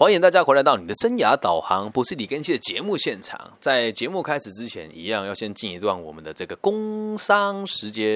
欢迎大家回来到你的生涯导航，不是李根熙的节目现场。在节目开始之前，一样要先进一段我们的这个工商时间。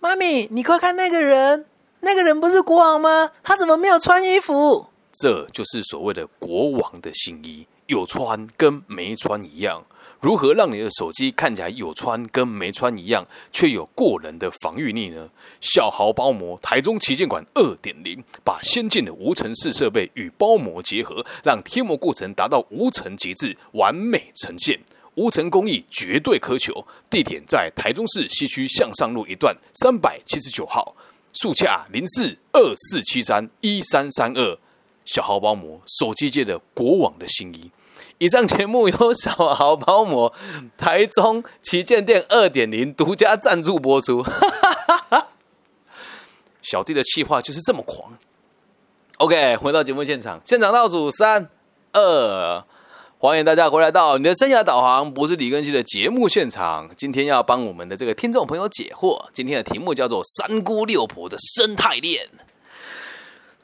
妈咪，你快看那个人，那个人不是国王吗？他怎么没有穿衣服？这就是所谓的国王的新衣，有穿跟没穿一样。如何让你的手机看起来有穿跟没穿一样，却有过人的防御力呢？小豪包膜台中旗舰馆二点零，把先进的无尘室设备与包膜结合，让贴膜过程达到无尘极致，完美呈现。无尘工艺绝对苛求。地点在台中市西区向上路一段三百七十九号，速洽零四二四七三一三三二。小豪包膜，手机界的国王的新衣。以上节目由小豪包膜台中旗舰店二点零独家赞助播出。小弟的气话就是这么狂。OK，回到节目现场，现场倒数三二，欢迎大家回来到你的生涯导航，不是李根熙的节目现场。今天要帮我们的这个听众朋友解惑，今天的题目叫做“三姑六婆的生态链”。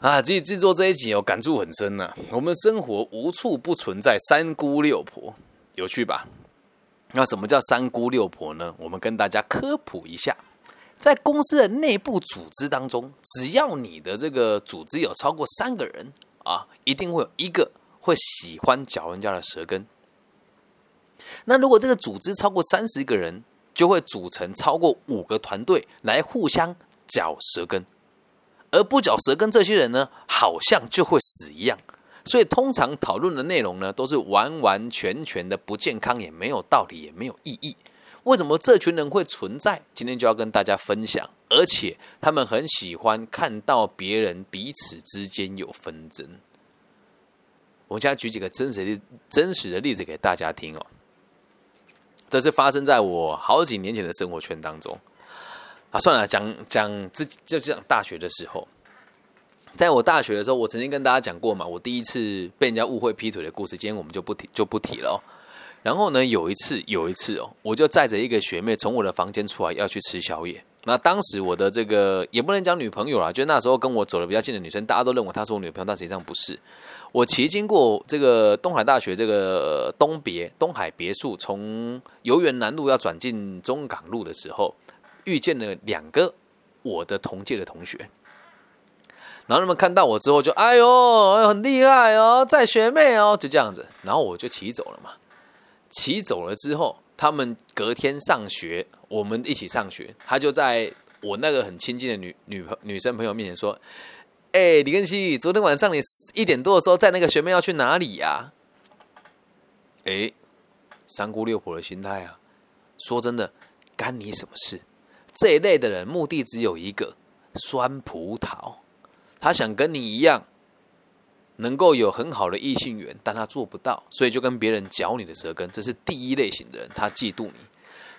啊，制制作这一集哦，感触很深呐。我们生活无处不存在三姑六婆，有趣吧？那什么叫三姑六婆呢？我们跟大家科普一下，在公司的内部组织当中，只要你的这个组织有超过三个人啊，一定会有一个会喜欢嚼人家的舌根。那如果这个组织超过三十个人，就会组成超过五个团队来互相嚼舌根。而不嚼舌根这些人呢，好像就会死一样。所以通常讨论的内容呢，都是完完全全的不健康，也没有道理，也没有意义。为什么这群人会存在？今天就要跟大家分享。而且他们很喜欢看到别人彼此之间有纷争。我们现在举几个真实的、真实的例子给大家听哦。这是发生在我好几年前的生活圈当中。啊，算了，讲讲自己就讲大学的时候，在我大学的时候，我曾经跟大家讲过嘛，我第一次被人家误会劈腿的故事，今天我们就不提就不提了。哦然后呢，有一次有一次哦，我就载着一个学妹从我的房间出来要去吃宵夜。那当时我的这个也不能讲女朋友啦，就那时候跟我走的比较近的女生，大家都认为她是我女朋友，但实际上不是。我骑经过这个东海大学这个东别东海别墅，从游园南路要转进中港路的时候。遇见了两个我的同届的同学，然后他们看到我之后就哎呦，很厉害哦，在学妹哦，就这样子，然后我就骑走了嘛。骑走了之后，他们隔天上学，我们一起上学，他就在我那个很亲近的女女朋女生朋友面前说：“哎，李根熙，昨天晚上你一点多的时候在那个学妹要去哪里呀？”哎，三姑六婆的心态啊，说真的，干你什么事？这一类的人目的只有一个：酸葡萄。他想跟你一样，能够有很好的异性缘，但他做不到，所以就跟别人嚼你的舌根。这是第一类型的人，他嫉妒你。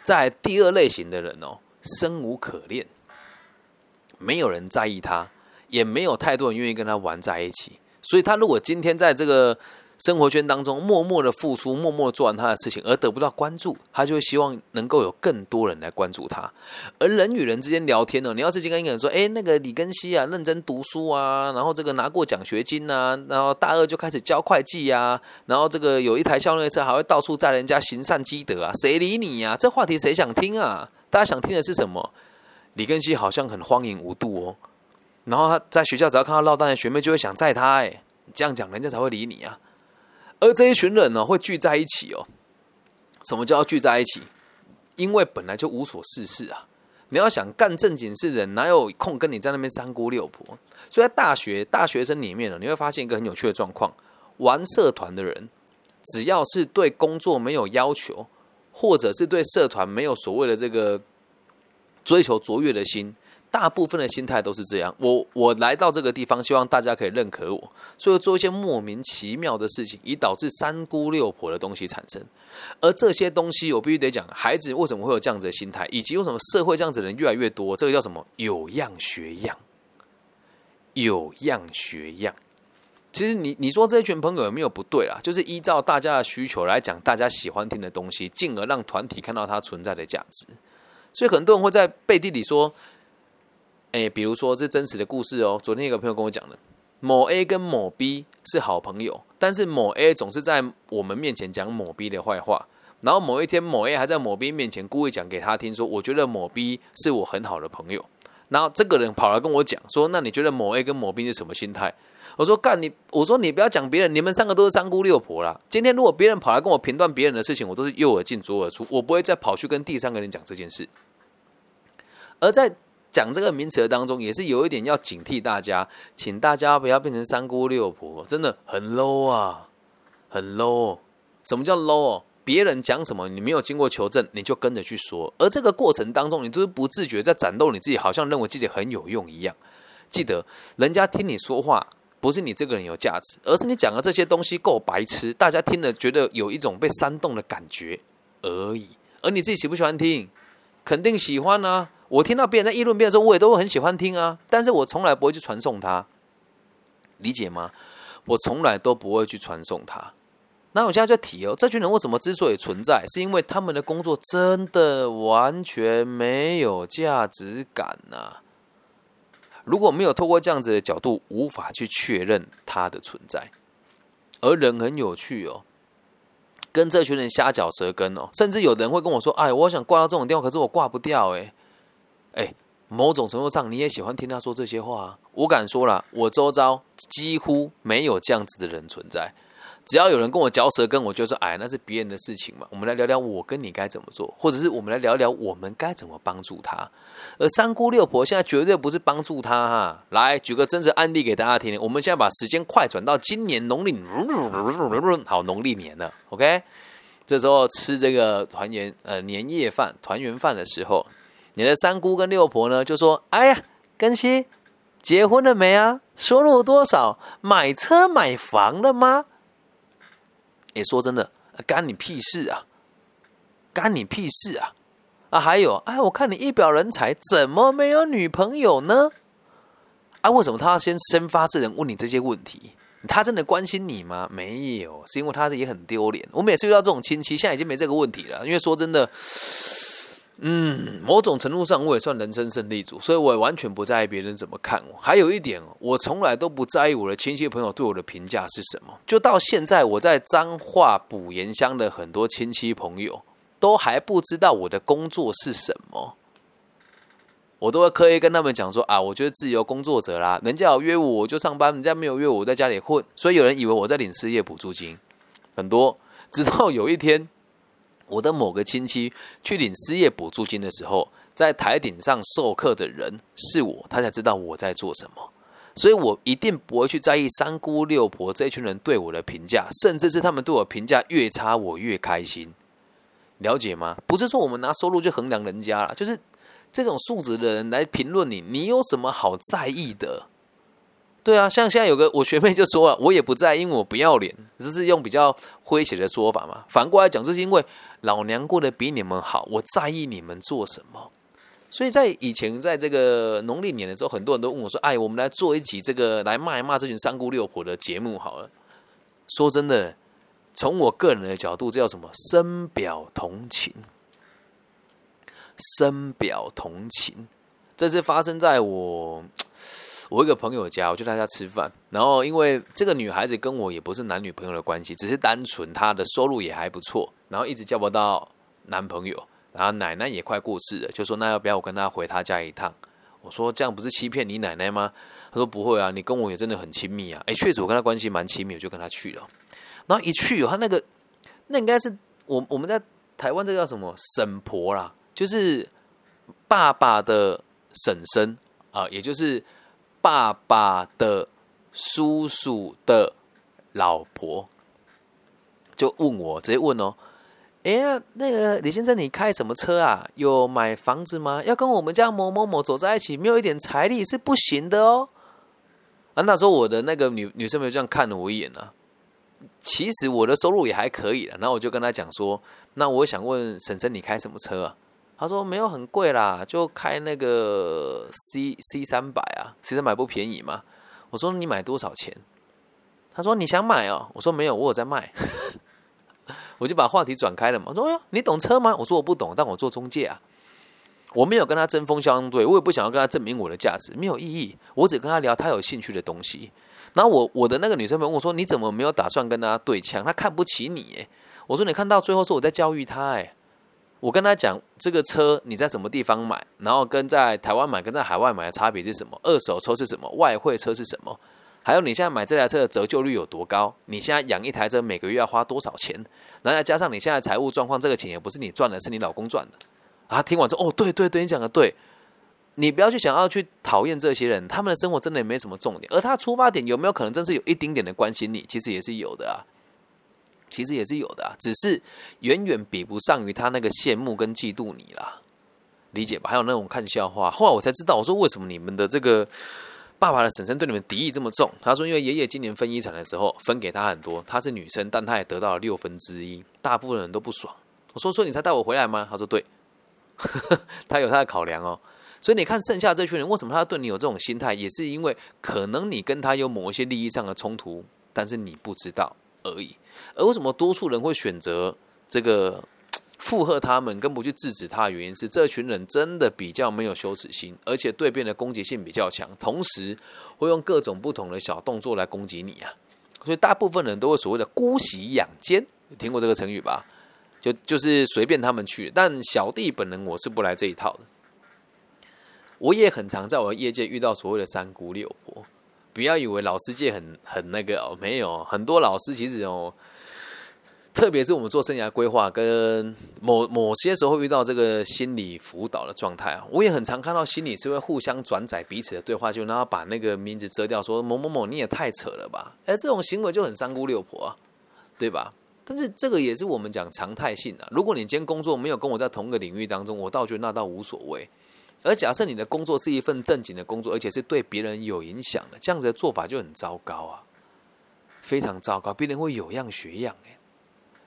在第二类型的人哦，生无可恋，没有人在意他，也没有太多人愿意跟他玩在一起。所以他如果今天在这个。生活圈当中默默的付出，默默做完他的事情，而得不到关注，他就会希望能够有更多人来关注他。而人与人之间聊天呢，你要是跟一个人说：“哎，那个李根熙啊，认真读书啊，然后这个拿过奖学金啊，然后大二就开始教会计啊，然后这个有一台校内车，还会到处载人家行善积德啊，谁理你呀？这话题谁想听啊？大家想听的是什么？李根熙好像很荒淫无度哦，然后他在学校只要看到落单的学妹，就会想载他。哎，这样讲人家才会理你啊。而这一群人呢，会聚在一起哦。什么叫聚在一起？因为本来就无所事事啊。你要想干正经事的，人哪有空跟你在那边三姑六婆？所以在大学大学生里面呢，你会发现一个很有趣的状况：玩社团的人，只要是对工作没有要求，或者是对社团没有所谓的这个追求卓越的心。大部分的心态都是这样。我我来到这个地方，希望大家可以认可我，所以做一些莫名其妙的事情，以导致三姑六婆的东西产生。而这些东西，我必须得讲，孩子为什么会有这样子的心态，以及为什么社会这样子的人越来越多？这个叫什么？有样学样，有样学样。其实你你说这一群朋友有没有不对啦？就是依照大家的需求来讲，大家喜欢听的东西，进而让团体看到它存在的价值。所以很多人会在背地里说。哎，比如说这真实的故事哦。昨天一个朋友跟我讲的，某 A 跟某 B 是好朋友，但是某 A 总是在我们面前讲某 B 的坏话。然后某一天，某 A 还在某 B 面前故意讲给他听，说我觉得某 B 是我很好的朋友。然后这个人跑来跟我讲说，那你觉得某 A 跟某 B 是什么心态？我说干你，我说你不要讲别人，你们三个都是三姑六婆啦。今天如果别人跑来跟我评断别人的事情，我都是右耳进左耳出，我不会再跑去跟第三个人讲这件事。而在讲这个名词的当中，也是有一点要警惕大家，请大家不要变成三姑六婆，真的很 low 啊，很 low。什么叫 low？别人讲什么，你没有经过求证，你就跟着去说，而这个过程当中，你都是不自觉在展露你自己，好像认为自己很有用一样。记得，人家听你说话，不是你这个人有价值，而是你讲的这些东西够白痴，大家听了觉得有一种被煽动的感觉而已。而你自己喜不喜欢听？肯定喜欢啊！我听到别人在议论别人的时候，我也都很喜欢听啊。但是我从来不会去传送它，理解吗？我从来都不会去传送它。那我现在就提哦，这群人为什么之所以存在，是因为他们的工作真的完全没有价值感呐。如果没有透过这样子的角度，无法去确认他的存在。而人很有趣哦，跟这群人瞎嚼舌根哦，甚至有人会跟我说：“哎，我想挂到这种电话，可是我挂不掉。”哎，哎，某种程度上，你也喜欢听他说这些话。我敢说了，我周遭几乎没有这样子的人存在。只要有人跟我嚼舌根，我就说：“哎，那是别人的事情嘛。”我们来聊聊我跟你该怎么做，或者是我们来聊聊我们该怎么帮助他。而三姑六婆现在绝对不是帮助他哈。来举个真实案例给大家听听。我们现在把时间快转到今年农历，好农历年了。OK，这时候吃这个团圆呃年夜饭、团圆饭的时候，你的三姑跟六婆呢就说：“哎呀，根熙结婚了没啊？收入多少？买车买房了吗？”也说真的，干你屁事啊！干你屁事啊！啊，还有，哎，我看你一表人才，怎么没有女朋友呢？啊，为什么他要先先发制人问你这些问题？他真的关心你吗？没有，是因为他也很丢脸。我每次遇到这种亲戚，现在已经没这个问题了，因为说真的。嗯，某种程度上我也算人生胜利组，所以我也完全不在意别人怎么看我。还有一点，我从来都不在意我的亲戚朋友对我的评价是什么。就到现在，我在彰化补盐乡的很多亲戚朋友都还不知道我的工作是什么，我都会刻意跟他们讲说啊，我觉得自由工作者啦，人家有约我我就上班，人家没有约我在家里混。所以有人以为我在领失业补助金，很多。直到有一天。我的某个亲戚去领失业补助金的时候，在台顶上授课的人是我，他才知道我在做什么，所以我一定不会去在意三姑六婆这一群人对我的评价，甚至是他们对我评价越差，我越开心，了解吗？不是说我们拿收入就衡量人家了，就是这种素质的人来评论你，你有什么好在意的？对啊，像现在有个我学妹就说了，我也不在意，因为我不要脸，只是用比较诙谐的说法嘛。反过来讲，就是因为老娘过得比你们好，我在意你们做什么。所以在以前，在这个农历年的时候，很多人都问我说：“哎，我们来做一集这个来骂一骂这群三姑六婆的节目好了。”说真的，从我个人的角度，这叫什么？深表同情，深表同情。这是发生在我。我一个朋友家，我去他家吃饭，然后因为这个女孩子跟我也不是男女朋友的关系，只是单纯她的收入也还不错，然后一直交不到男朋友，然后奶奶也快过世了，就说那要不要我跟她回她家一趟？我说这样不是欺骗你奶奶吗？他说不会啊，你跟我也真的很亲密啊，哎，确实我跟她关系蛮亲密，我就跟她去了，然后一去，他那个那应该是我我们在台湾这叫什么婶婆啦，就是爸爸的婶婶啊，也就是。爸爸的叔叔的老婆就问我，直接问哦，哎，那个李先生，你开什么车啊？有买房子吗？要跟我们家某某某走在一起，没有一点财力是不行的哦。啊，那时候我的那个女女生朋友这样看了我一眼啊。其实我的收入也还可以了，然后我就跟他讲说，那我想问婶婶，你开什么车啊？他说没有很贵啦，就开那个 C C 三百啊，C 三百不便宜嘛。我说你买多少钱？他说你想买哦。我说没有，我有在卖。我就把话题转开了嘛。我说哟，你懂车吗？我说我不懂，但我做中介啊。我没有跟他针锋相对，我也不想要跟他证明我的价值，没有意义。我只跟他聊他有兴趣的东西。然后我我的那个女生朋友问我说：“你怎么没有打算跟他对枪？他看不起你。”哎，我说：“你看到最后是我在教育他。”哎，我跟他讲这个车你在什么地方买，然后跟在台湾买跟在海外买的差别是什么？二手车是什么？外汇车是什么？还有你现在买这台车的折旧率有多高？你现在养一台车每个月要花多少钱？然后再加上你现在财务状况，这个钱也不是你赚的，是你老公赚的。啊，听完之后，哦，对对对，你讲的对。你不要去想要去讨厌这些人，他们的生活真的也没什么重点。而他出发点有没有可能真是有一丁点的关心你？其实也是有的啊，其实也是有的啊，只是远远比不上于他那个羡慕跟嫉妒你啦，理解吧？还有那种看笑话。后来我才知道，我说为什么你们的这个爸爸的婶婶对你们敌意这么重？他说，因为爷爷今年分遗产的时候分给他很多，她是女生，但她也得到了六分之一，大部分人都不爽。我说，所以你才带我回来吗？他说，对，他有他的考量哦。所以你看，剩下这群人为什么他对你有这种心态，也是因为可能你跟他有某一些利益上的冲突，但是你不知道而已。而为什么多数人会选择这个附和他们，跟不去制止他的原因是，这群人真的比较没有羞耻心，而且对别人的攻击性比较强，同时会用各种不同的小动作来攻击你啊。所以大部分人都会所谓的姑息养奸，听过这个成语吧？就就是随便他们去，但小弟本人我是不来这一套的。我也很常在我的业界遇到所谓的三姑六婆，不要以为老师界很很那个哦，没有很多老师其实哦，特别是我们做生涯规划跟某某些时候遇到这个心理辅导的状态啊，我也很常看到心理是会互相转载彼此的对话，就然后把那个名字遮掉，说某某某你也太扯了吧，哎，这种行为就很三姑六婆啊，对吧？但是这个也是我们讲常态性的，如果你今天工作没有跟我在同个领域当中，我倒觉得那倒无所谓。而假设你的工作是一份正经的工作，而且是对别人有影响的，这样子的做法就很糟糕啊，非常糟糕。别人会有样学样，哎，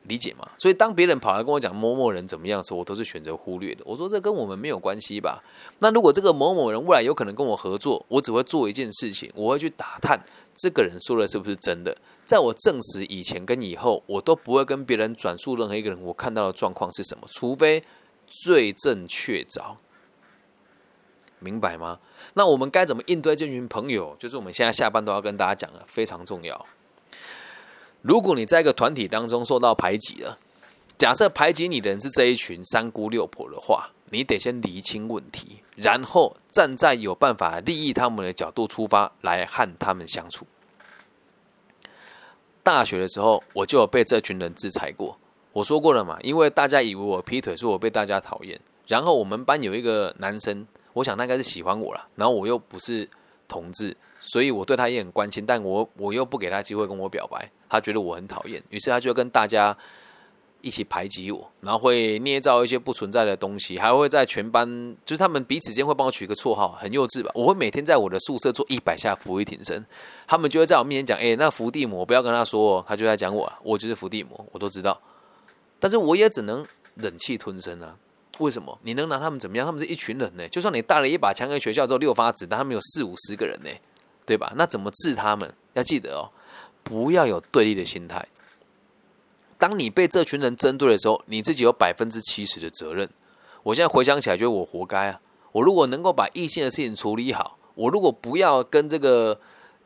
理解吗？所以当别人跑来跟我讲某某人怎么样的时候，我都是选择忽略的。我说这跟我们没有关系吧？那如果这个某某人未来有可能跟我合作，我只会做一件事情，我会去打探这个人说的是不是真的。在我证实以前跟以后，我都不会跟别人转述任何一个人我看到的状况是什么，除非罪证确凿。明白吗？那我们该怎么应对这群朋友？就是我们现在下班都要跟大家讲的，非常重要。如果你在一个团体当中受到排挤了，假设排挤你的人是这一群三姑六婆的话，你得先厘清问题，然后站在有办法利益他们的角度出发来和他们相处。大学的时候，我就有被这群人制裁过。我说过了嘛，因为大家以为我劈腿，说我被大家讨厌。然后我们班有一个男生。我想他应该是喜欢我了，然后我又不是同志，所以我对他也很关心，但我我又不给他机会跟我表白，他觉得我很讨厌，于是他就跟大家一起排挤我，然后会捏造一些不存在的东西，还会在全班，就是他们彼此间会帮我取一个绰号，很幼稚吧？我会每天在我的宿舍做一百下伏地挺身，他们就会在我面前讲：“哎，那伏地魔不要跟他说，他就在讲我，我就是伏地魔，我都知道。”但是我也只能忍气吞声啊。为什么你能拿他们怎么样？他们是一群人呢。就算你带了一把枪给学校之后六发子弹，他们有四五十个人呢，对吧？那怎么治他们？要记得哦，不要有对立的心态。当你被这群人针对的时候，你自己有百分之七十的责任。我现在回想起来，觉得我活该啊！我如果能够把异性的事情处理好，我如果不要跟这个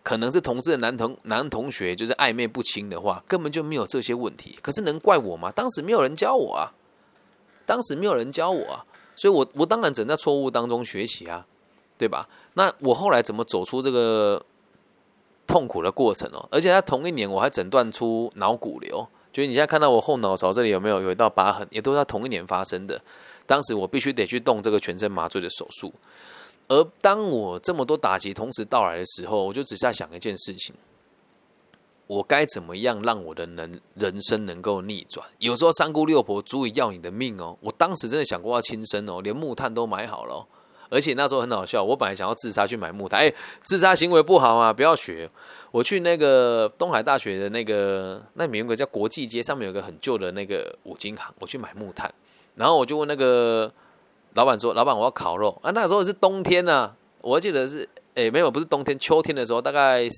可能是同志的男同男同学就是暧昧不清的话，根本就没有这些问题。可是能怪我吗？当时没有人教我啊。当时没有人教我啊，所以我我当然只能在错误当中学习啊，对吧？那我后来怎么走出这个痛苦的过程哦？而且在同一年，我还诊断出脑骨瘤，就是你现在看到我后脑勺这里有没有有一道疤痕，也都是在同一年发生的。当时我必须得去动这个全身麻醉的手术，而当我这么多打击同时到来的时候，我就只在想一件事情。我该怎么样让我的能人生能够逆转？有时候三姑六婆足以要你的命哦！我当时真的想过要轻生哦，连木炭都买好了，而且那时候很好笑，我本来想要自杀去买木炭，哎，自杀行为不好啊，不要学。我去那个东海大学的那个那边有个叫国际街，上面有个很旧的那个五金行，我去买木炭，然后我就问那个老板说：“老板，我要烤肉啊！”那时候是冬天呢，我记得是。诶，没有，不是冬天，秋天的时候，大概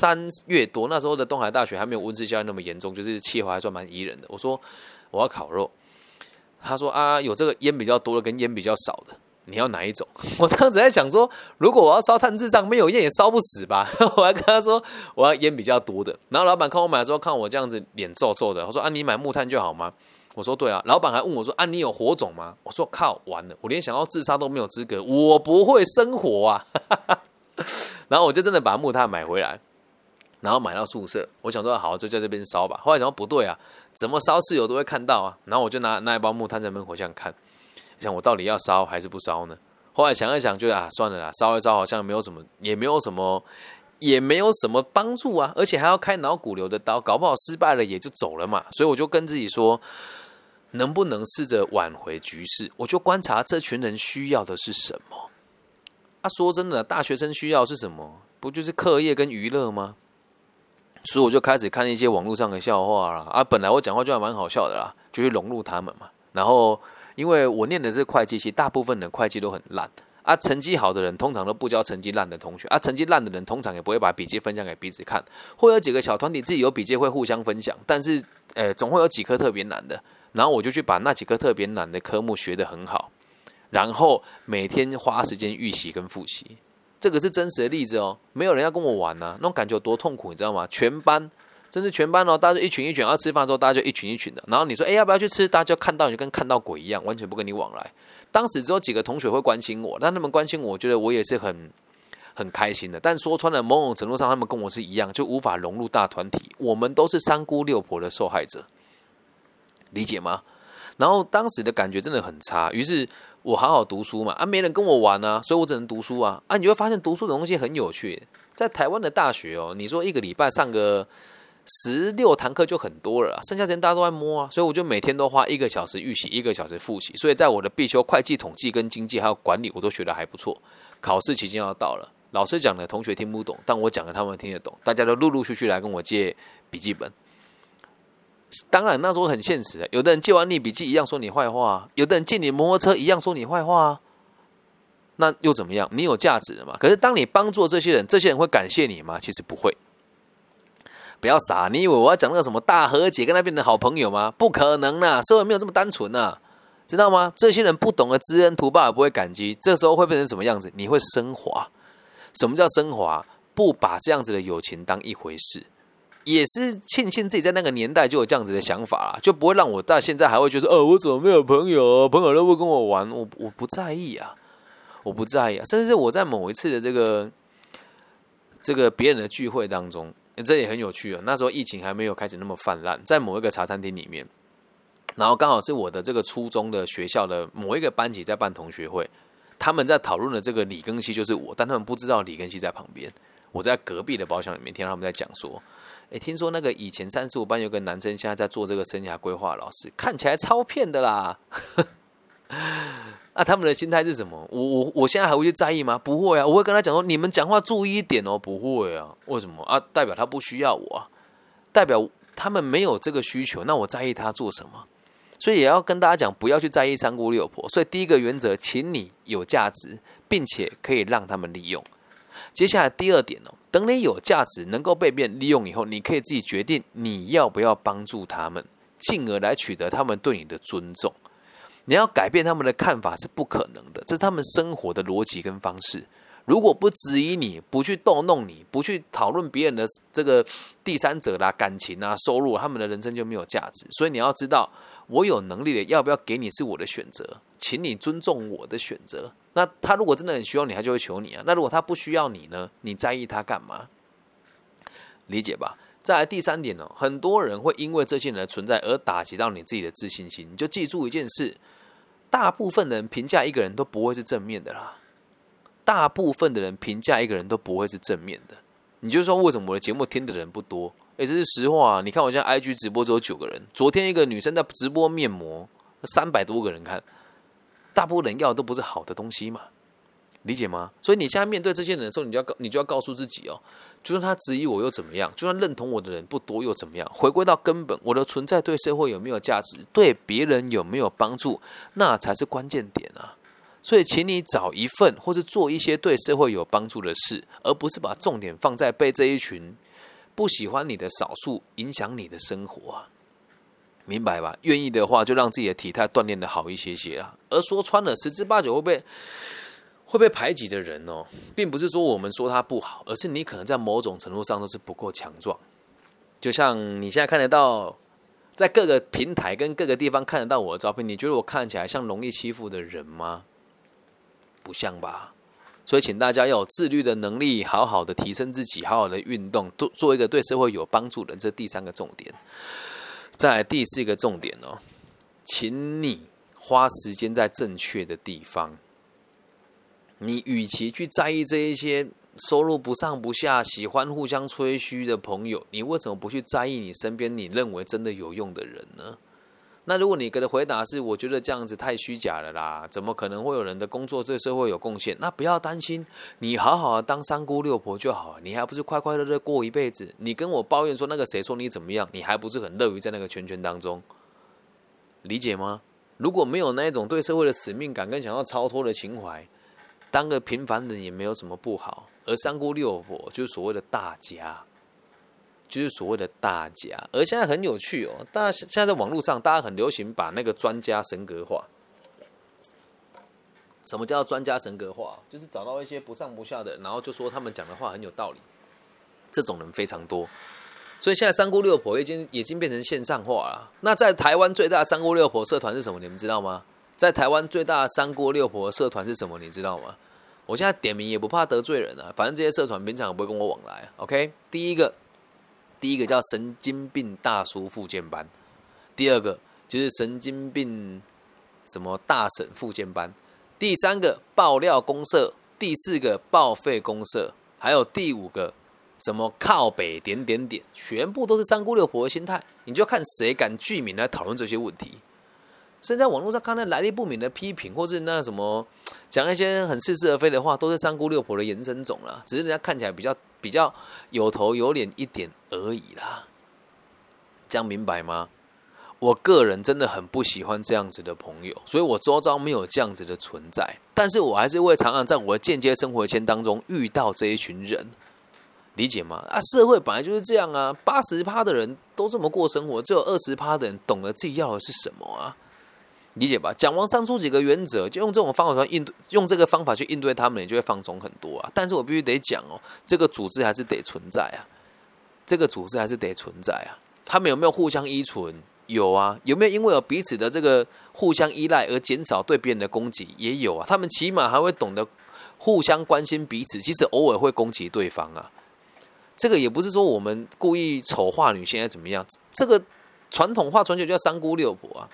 三月多，那时候的东海大学还没有温室效应那么严重，就是气候还算蛮宜人的。我说我要烤肉，他说啊，有这个烟比较多的跟烟比较少的。你要哪一种？我当时在想说，如果我要烧炭智障，没有烟也烧不死吧？我还跟他说我要烟比较多的。然后老板看我买的时候，看我这样子脸皱皱的，他说啊，你买木炭就好吗？我说对啊。老板还问我说啊，你有火种吗？我说靠，完了，我连想要自杀都没有资格，我不会生火啊。然后我就真的把木炭买回来，然后买到宿舍。我想说好，就在这边烧吧。后来想说不对啊，怎么烧室友都会看到啊。然后我就拿那一包木炭在门口这样看。想我到底要烧还是不烧呢？后来想一想，就啊算了啦，烧一烧好像没有什么，也没有什么，也没有什么帮助啊，而且还要开脑骨瘤的刀，搞不好失败了也就走了嘛。所以我就跟自己说，能不能试着挽回局势？我就观察这群人需要的是什么。啊，说真的，大学生需要是什么？不就是课业跟娱乐吗？所以我就开始看一些网络上的笑话啦。啊，本来我讲话就还蛮好笑的啦，就去融入他们嘛，然后。因为我念的是会计系，大部分的会计都很烂啊。成绩好的人通常都不教成绩烂的同学啊。成绩烂的人通常也不会把笔记分享给彼此看。会有几个小团体自己有笔记会互相分享，但是呃，总会有几科特别难的。然后我就去把那几科特别难的科目学得很好，然后每天花时间预习跟复习。这个是真实的例子哦，没有人要跟我玩呐，那种感觉有多痛苦，你知道吗？全班。真是全班哦，大家一群一群，要吃饭的时候，大家就一群一群的。然后你说，哎，要不要去吃？大家就看到你就跟看到鬼一样，完全不跟你往来。当时只有几个同学会关心我，但他们关心，我觉得我也是很很开心的。但说穿了，某种程度上，他们跟我是一样，就无法融入大团体。我们都是三姑六婆的受害者，理解吗？然后当时的感觉真的很差。于是我好好读书嘛，啊，没人跟我玩啊，所以我只能读书啊。啊，你会发现读书的东西很有趣。在台湾的大学哦，你说一个礼拜上个。十六堂课就很多了，剩下时间大家都在摸啊，所以我就每天都花一个小时预习，一个小时复习。所以在我的必修会计、统计跟经济还有管理，我都学得还不错。考试期间要到了，老师讲的同学听不懂，但我讲的他们听得懂，大家都陆陆续续来跟我借笔记本。当然那时候很现实，有的人借完你笔记一样说你坏话，有的人借你摩托车一样说你坏话，那又怎么样？你有价值的嘛？可是当你帮助这些人，这些人会感谢你吗？其实不会。不要傻！你以为我要讲那个什么大和解，跟他变成好朋友吗？不可能呐，社会没有这么单纯呐，知道吗？这些人不懂得知恩图报，不会感激，这时候会变成什么样子？你会升华。什么叫升华？不把这样子的友情当一回事，也是庆幸自己在那个年代就有这样子的想法啦，就不会让我到现在还会觉得，哦，我怎么没有朋友？朋友都不跟我玩，我我不在意啊，我不在意啊。甚至是我在某一次的这个这个别人的聚会当中。这也很有趣啊！那时候疫情还没有开始那么泛滥，在某一个茶餐厅里面，然后刚好是我的这个初中的学校的某一个班级在办同学会，他们在讨论的这个李根熙就是我，但他们不知道李根熙在旁边。我在隔壁的包厢里面听到他们在讲说：“哎，听说那个以前三十五班有个男生，现在在做这个生涯规划老师，看起来超骗的啦。”那他们的心态是什么？我我我现在还会去在意吗？不会啊，我会跟他讲说，你们讲话注意一点哦。不会啊，为什么啊？代表他不需要我，代表他们没有这个需求。那我在意他做什么？所以也要跟大家讲，不要去在意三姑六婆。所以第一个原则，请你有价值，并且可以让他们利用。接下来第二点哦，等你有价值，能够被别人利用以后，你可以自己决定你要不要帮助他们，进而来取得他们对你的尊重。你要改变他们的看法是不可能的，这是他们生活的逻辑跟方式。如果不质疑你，不去逗弄你，不去讨论别人的这个第三者啦、感情啊、收入，他们的人生就没有价值。所以你要知道，我有能力的要不要给你是我的选择，请你尊重我的选择。那他如果真的很需要你，他就会求你啊。那如果他不需要你呢？你在意他干嘛？理解吧。再来第三点哦，很多人会因为这些人的存在而打击到你自己的自信心。你就记住一件事。大部分人评价一个人都不会是正面的啦。大部分的人评价一个人都不会是正面的。你就说为什么我的节目听的人不多？哎，这是实话。你看我现在 IG 直播只有九个人，昨天一个女生在直播面膜，三百多个人看。大部分人要的都不是好的东西嘛。理解吗？所以你现在面对这些人的时候，你就要告，你就要告诉自己哦，就算他质疑我又怎么样？就算认同我的人不多又怎么样？回归到根本，我的存在对社会有没有价值？对别人有没有帮助？那才是关键点啊！所以，请你找一份或是做一些对社会有帮助的事，而不是把重点放在被这一群不喜欢你的少数影响你的生活啊！明白吧？愿意的话，就让自己的体态锻炼的好一些些啊。而说穿了，十之八九会被会被排挤的人哦，并不是说我们说他不好，而是你可能在某种程度上都是不够强壮。就像你现在看得到，在各个平台跟各个地方看得到我的照片，你觉得我看起来像容易欺负的人吗？不像吧。所以，请大家要有自律的能力，好好的提升自己，好好的运动，做做一个对社会有帮助的。这第三个重点。再来第四个重点哦，请你花时间在正确的地方。你与其去在意这一些收入不上不下、喜欢互相吹嘘的朋友，你为什么不去在意你身边你认为真的有用的人呢？那如果你给的回答是“我觉得这样子太虚假了啦，怎么可能会有人的工作对社会有贡献？”那不要担心，你好好的当三姑六婆就好，你还不是快快乐乐过一辈子？你跟我抱怨说那个谁说你怎么样，你还不是很乐于在那个圈圈当中？理解吗？如果没有那一种对社会的使命感跟想要超脱的情怀，当个平凡人也没有什么不好。而三姑六婆就是所谓的大家。就是所谓的大家，而现在很有趣哦，大家现在在网络上，大家很流行把那个专家神格化。什么叫专家神格化？就是找到一些不上不下的，然后就说他们讲的话很有道理。这种人非常多，所以现在三姑六婆已经已经变成线上化了。那在台湾最大的三姑六婆社团是什么？你们知道吗？在台湾最大的三姑六婆社团是什么？你知道吗？我现在点名也不怕得罪人啊，反正这些社团平常也不会跟我往来。OK，第一个。第一个叫神经病大叔复健班，第二个就是神经病什么大婶复健班，第三个爆料公社，第四个报废公社，还有第五个什么靠北点点点，全部都是三姑六婆的心态，你就看谁敢具名来讨论这些问题。所以在网络上看到来历不明的批评，或是那什么讲一些很似是而非的话，都是三姑六婆的延伸种了，只是人家看起来比较。比较有头有脸一点而已啦，这样明白吗？我个人真的很不喜欢这样子的朋友，所以我周遭没有这样子的存在。但是我还是会常常在我的间接生活圈当中遇到这一群人，理解吗？啊，社会本来就是这样啊，八十趴的人都这么过生活，只有二十趴的人懂得自己要的是什么啊。理解吧？讲完上述几个原则，就用这种方法去应对，用这个方法去应对他们，你就会放松很多啊。但是我必须得讲哦，这个组织还是得存在啊，这个组织还是得存在啊。他们有没有互相依存？有啊。有没有因为有彼此的这个互相依赖而减少对别人的攻击？也有啊。他们起码还会懂得互相关心彼此，其实偶尔会攻击对方啊。这个也不是说我们故意丑化女性还怎么样，这个传统话传就叫三姑六婆啊。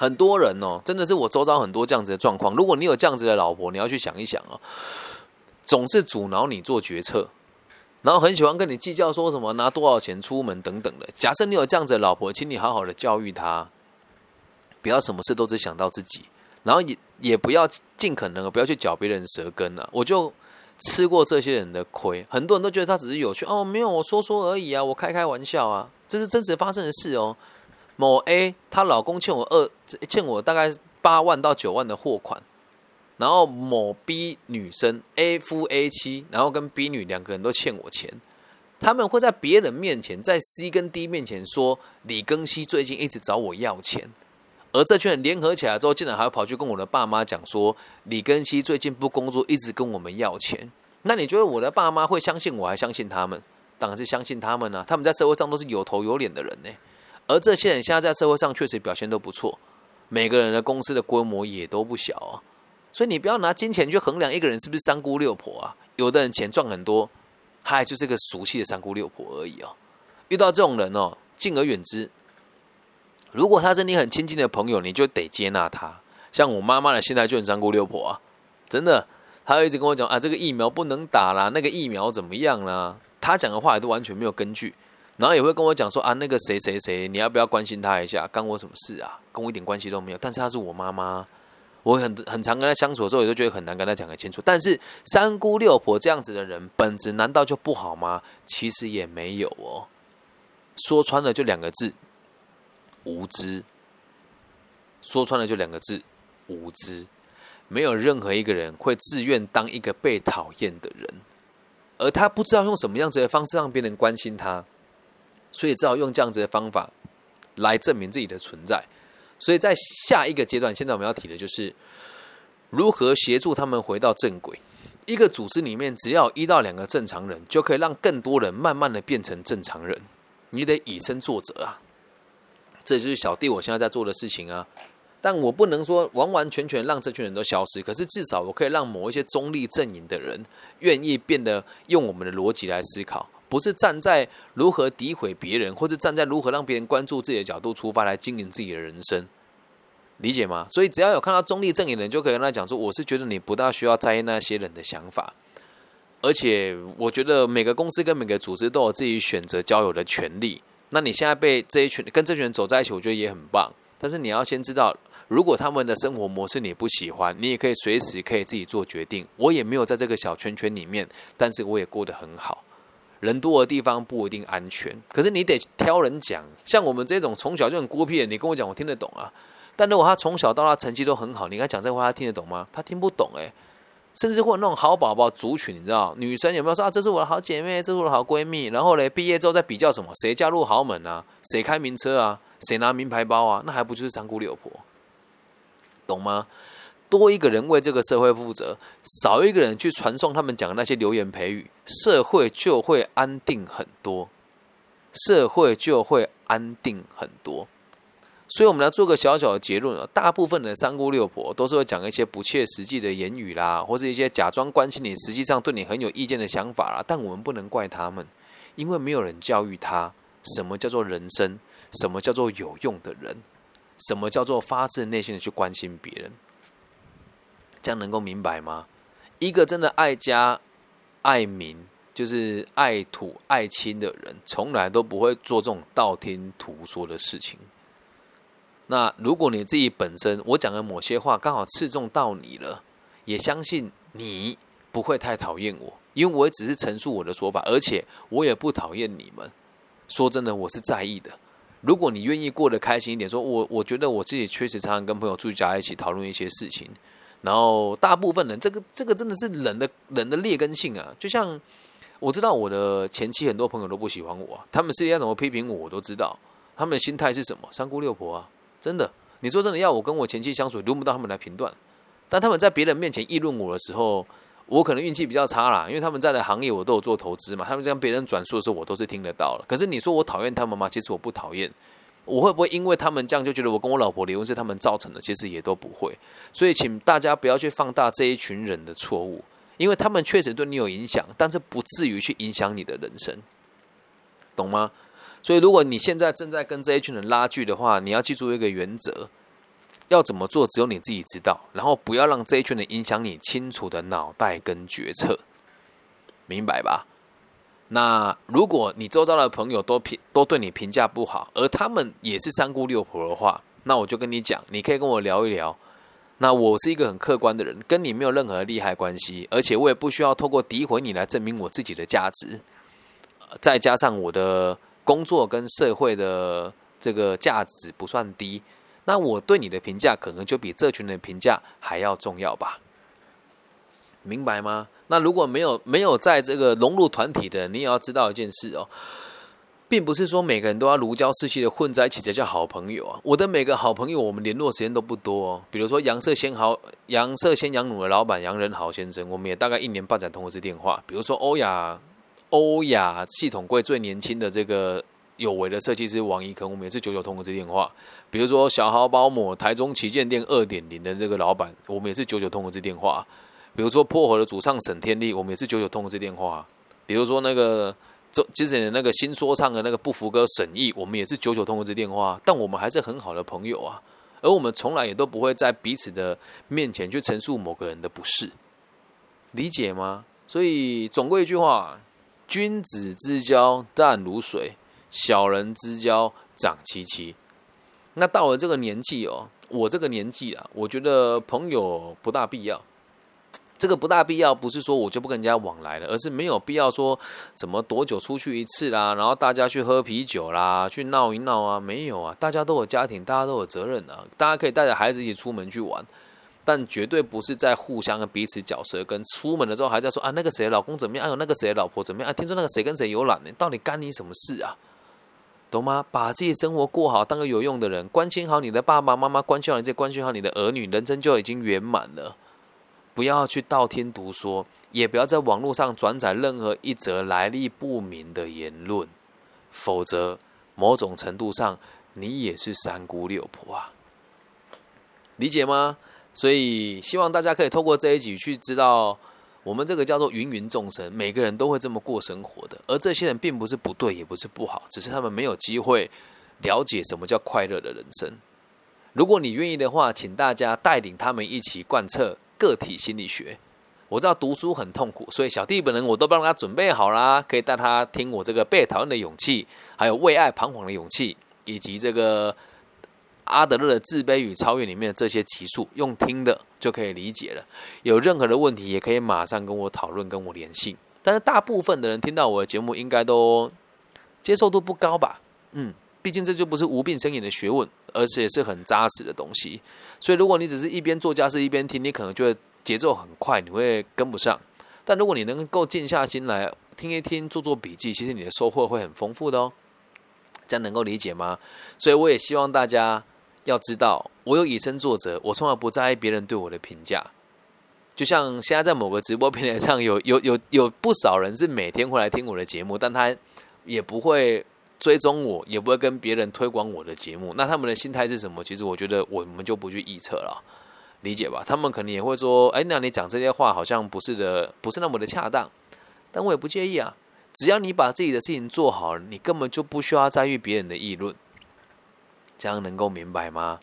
很多人哦，真的是我周遭很多这样子的状况。如果你有这样子的老婆，你要去想一想哦，总是阻挠你做决策，然后很喜欢跟你计较说什么拿多少钱出门等等的。假设你有这样子的老婆，请你好好的教育她，不要什么事都只想到自己，然后也也不要尽可能不要去嚼别人舌根啊。我就吃过这些人的亏，很多人都觉得他只是有趣哦，没有我说说而已啊，我开开玩笑啊，这是真实发生的事哦。某 A 她老公欠我二欠我大概八万到九万的货款，然后某 B 女生 A 夫 A 妻，然后跟 B 女两个人都欠我钱，他们会在别人面前，在 C 跟 D 面前说李庚希最近一直找我要钱，而这群人联合起来之后，竟然还要跑去跟我的爸妈讲说李庚希最近不工作，一直跟我们要钱。那你觉得我的爸妈会相信我，还相信他们？当然是相信他们呢。他们在社会上都是有头有脸的人呢。而这些人现在在社会上确实表现都不错，每个人的公司的规模也都不小啊，所以你不要拿金钱去衡量一个人是不是三姑六婆啊。有的人钱赚很多，他还就是个俗气的三姑六婆而已哦。遇到这种人哦，敬而远之。如果他是你很亲近的朋友，你就得接纳他。像我妈妈的心态就很三姑六婆啊，真的，她一直跟我讲啊，这个疫苗不能打啦，那个疫苗怎么样啦？她讲的话也都完全没有根据。然后也会跟我讲说啊，那个谁谁谁，你要不要关心他一下？干我什么事啊？跟我一点关系都没有。但是他是我妈妈，我很很常跟他相处的时候，也都觉得很难跟他讲个清楚。但是三姑六婆这样子的人，本质难道就不好吗？其实也没有哦。说穿了就两个字：无知。说穿了就两个字：无知。没有任何一个人会自愿当一个被讨厌的人，而他不知道用什么样子的方式让别人关心他。所以只好用这样子的方法来证明自己的存在。所以在下一个阶段，现在我们要提的就是如何协助他们回到正轨。一个组织里面，只要一到两个正常人，就可以让更多人慢慢的变成正常人。你得以身作则啊！这就是小弟我现在在做的事情啊。但我不能说完完全全让这群人都消失，可是至少我可以让某一些中立阵营的人愿意变得用我们的逻辑来思考，不是站在如何诋毁别人，或者站在如何让别人关注自己的角度出发来经营自己的人生，理解吗？所以只要有看到中立阵营的人，就可以跟他讲说，我是觉得你不大需要在意那些人的想法，而且我觉得每个公司跟每个组织都有自己选择交友的权利。那你现在被这一群跟这群人走在一起，我觉得也很棒，但是你要先知道。如果他们的生活模式你不喜欢，你也可以随时可以自己做决定。我也没有在这个小圈圈里面，但是我也过得很好。人多的地方不一定安全，可是你得挑人讲。像我们这种从小就很孤僻的，你跟我讲，我听得懂啊。但如果他从小到大成绩都很好，你跟他讲这话，他听得懂吗？他听不懂诶。甚至会有那种好宝宝族群，你知道，女生有没有说啊？这是我的好姐妹，这是我的好闺蜜。然后嘞，毕业之后再比较什么？谁嫁入豪门啊？谁开名车啊？谁拿名牌包啊？那还不就是三姑六婆？懂吗？多一个人为这个社会负责，少一个人去传送他们讲的那些流言蜚语，社会就会安定很多，社会就会安定很多。所以，我们来做个小小的结论啊：大部分的三姑六婆都是会讲一些不切实际的言语啦，或者一些假装关心你，实际上对你很有意见的想法啦。但我们不能怪他们，因为没有人教育他什么叫做人生，什么叫做有用的人。什么叫做发自内心的去关心别人？这样能够明白吗？一个真的爱家、爱民，就是爱土、爱亲的人，从来都不会做这种道听途说的事情。那如果你自己本身，我讲的某些话刚好刺中到你了，也相信你不会太讨厌我，因为我也只是陈述我的说法，而且我也不讨厌你们。说真的，我是在意的。如果你愿意过得开心一点，说我我觉得我自己确实常常跟朋友住家一起讨论一些事情，然后大部分人这个这个真的是人的人的劣根性啊，就像我知道我的前妻很多朋友都不喜欢我，他们私底下怎么批评我我都知道，他们的心态是什么三姑六婆啊，真的，你说真的要我跟我前妻相处，轮不到他们来评断，但他们在别人面前议论我的时候。我可能运气比较差啦，因为他们在的行业我都有做投资嘛，他们向别人转述的时候，我都是听得到了。可是你说我讨厌他们吗？其实我不讨厌。我会不会因为他们这样就觉得我跟我老婆离婚是他们造成的？其实也都不会。所以请大家不要去放大这一群人的错误，因为他们确实对你有影响，但是不至于去影响你的人生，懂吗？所以如果你现在正在跟这一群人拉锯的话，你要记住一个原则。要怎么做，只有你自己知道。然后不要让这一群人影响你清楚的脑袋跟决策，明白吧？那如果你周遭的朋友都评都对你评价不好，而他们也是三姑六婆的话，那我就跟你讲，你可以跟我聊一聊。那我是一个很客观的人，跟你没有任何利害关系，而且我也不需要透过诋毁你来证明我自己的价值。再加上我的工作跟社会的这个价值不算低。那我对你的评价可能就比这群人评价还要重要吧？明白吗？那如果没有没有在这个融入团体的，你也要知道一件事哦，并不是说每个人都要如胶似漆的混在一起才叫好朋友啊。我的每个好朋友，我们联络时间都不多。哦。比如说杨色鲜豪、杨色鲜羊乳的老板杨仁豪先生，我们也大概一年半载通一次电话。比如说欧亚欧亚系统柜最年轻的这个。有为的设计师王一坑，我们也是久久通过这电话。比如说小豪包姆台中旗舰店二点零的这个老板，我们也是久久通过这电话。比如说破火的主唱沈天利，我们也是久久通过这电话。比如说那个周之前的那个新说唱的那个不服哥沈毅，我们也是久久通过这电话。但我们还是很好的朋友啊，而我们从来也都不会在彼此的面前去陈述某个人的不是，理解吗？所以总归一句话，君子之交淡如水。小人之交长戚戚，那到了这个年纪哦，我这个年纪啊，我觉得朋友不大必要。这个不大必要，不是说我就不跟人家往来了，而是没有必要说怎么多久出去一次啦，然后大家去喝啤酒啦，去闹一闹啊，没有啊，大家都有家庭，大家都有责任啊，大家可以带着孩子一起出门去玩，但绝对不是在互相的彼此角色，跟出门的时候还在说啊那个谁老公怎么样，哎呦那个谁老婆怎么样啊？听说那个谁跟谁有染呢？到底干你什么事啊？懂吗？把自己生活过好，当个有用的人，关心好你的爸爸妈妈，关心好你，再关心好你的儿女，人生就已经圆满了。不要去道听途说，也不要在网络上转载任何一则来历不明的言论，否则某种程度上你也是三姑六婆啊。理解吗？所以希望大家可以透过这一集去知道。我们这个叫做芸芸众生，每个人都会这么过生活的。而这些人并不是不对，也不是不好，只是他们没有机会了解什么叫快乐的人生。如果你愿意的话，请大家带领他们一起贯彻个体心理学。我知道读书很痛苦，所以小弟本人我都帮他准备好啦，可以带他听我这个被讨厌的勇气，还有为爱彷徨的勇气，以及这个。阿德勒的自卑与超越里面的这些奇数，用听的就可以理解了。有任何的问题，也可以马上跟我讨论，跟我联系。但是大部分的人听到我的节目，应该都接受度不高吧？嗯，毕竟这就不是无病呻吟的学问，而且是很扎实的东西。所以如果你只是一边做家事一边听，你可能就会节奏很快，你会跟不上。但如果你能够静下心来听一听，做做笔记，其实你的收获会很丰富的哦。这样能够理解吗？所以我也希望大家。要知道，我有以身作则，我从来不在意别人对我的评价。就像现在在某个直播平台上，有有有有不少人是每天会来听我的节目，但他也不会追踪我，也不会跟别人推广我的节目。那他们的心态是什么？其实我觉得我们就不去臆测了，理解吧？他们肯定也会说：“哎，那你讲这些话好像不是的，不是那么的恰当。”但我也不介意啊，只要你把自己的事情做好，你根本就不需要在意别人的议论。这样能够明白吗？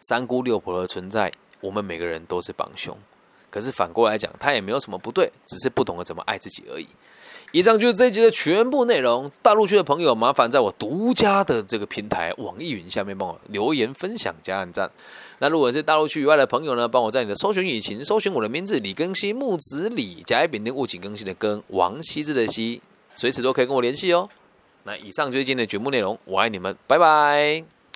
三姑六婆的存在，我们每个人都是帮凶。可是反过来讲，他也没有什么不对，只是不懂得怎么爱自己而已。以上就是这一集的全部内容。大陆区的朋友，麻烦在我独家的这个平台网易云下面帮我留言分享加按赞。那如果是大陆区以外的朋友呢，帮我在你的搜寻引擎搜寻我的名字李更新木子李甲乙丙丁戊己更新的更王羲之的羲，随时都可以跟我联系哦。那以上就是今天的节目内容，我爱你们，拜拜。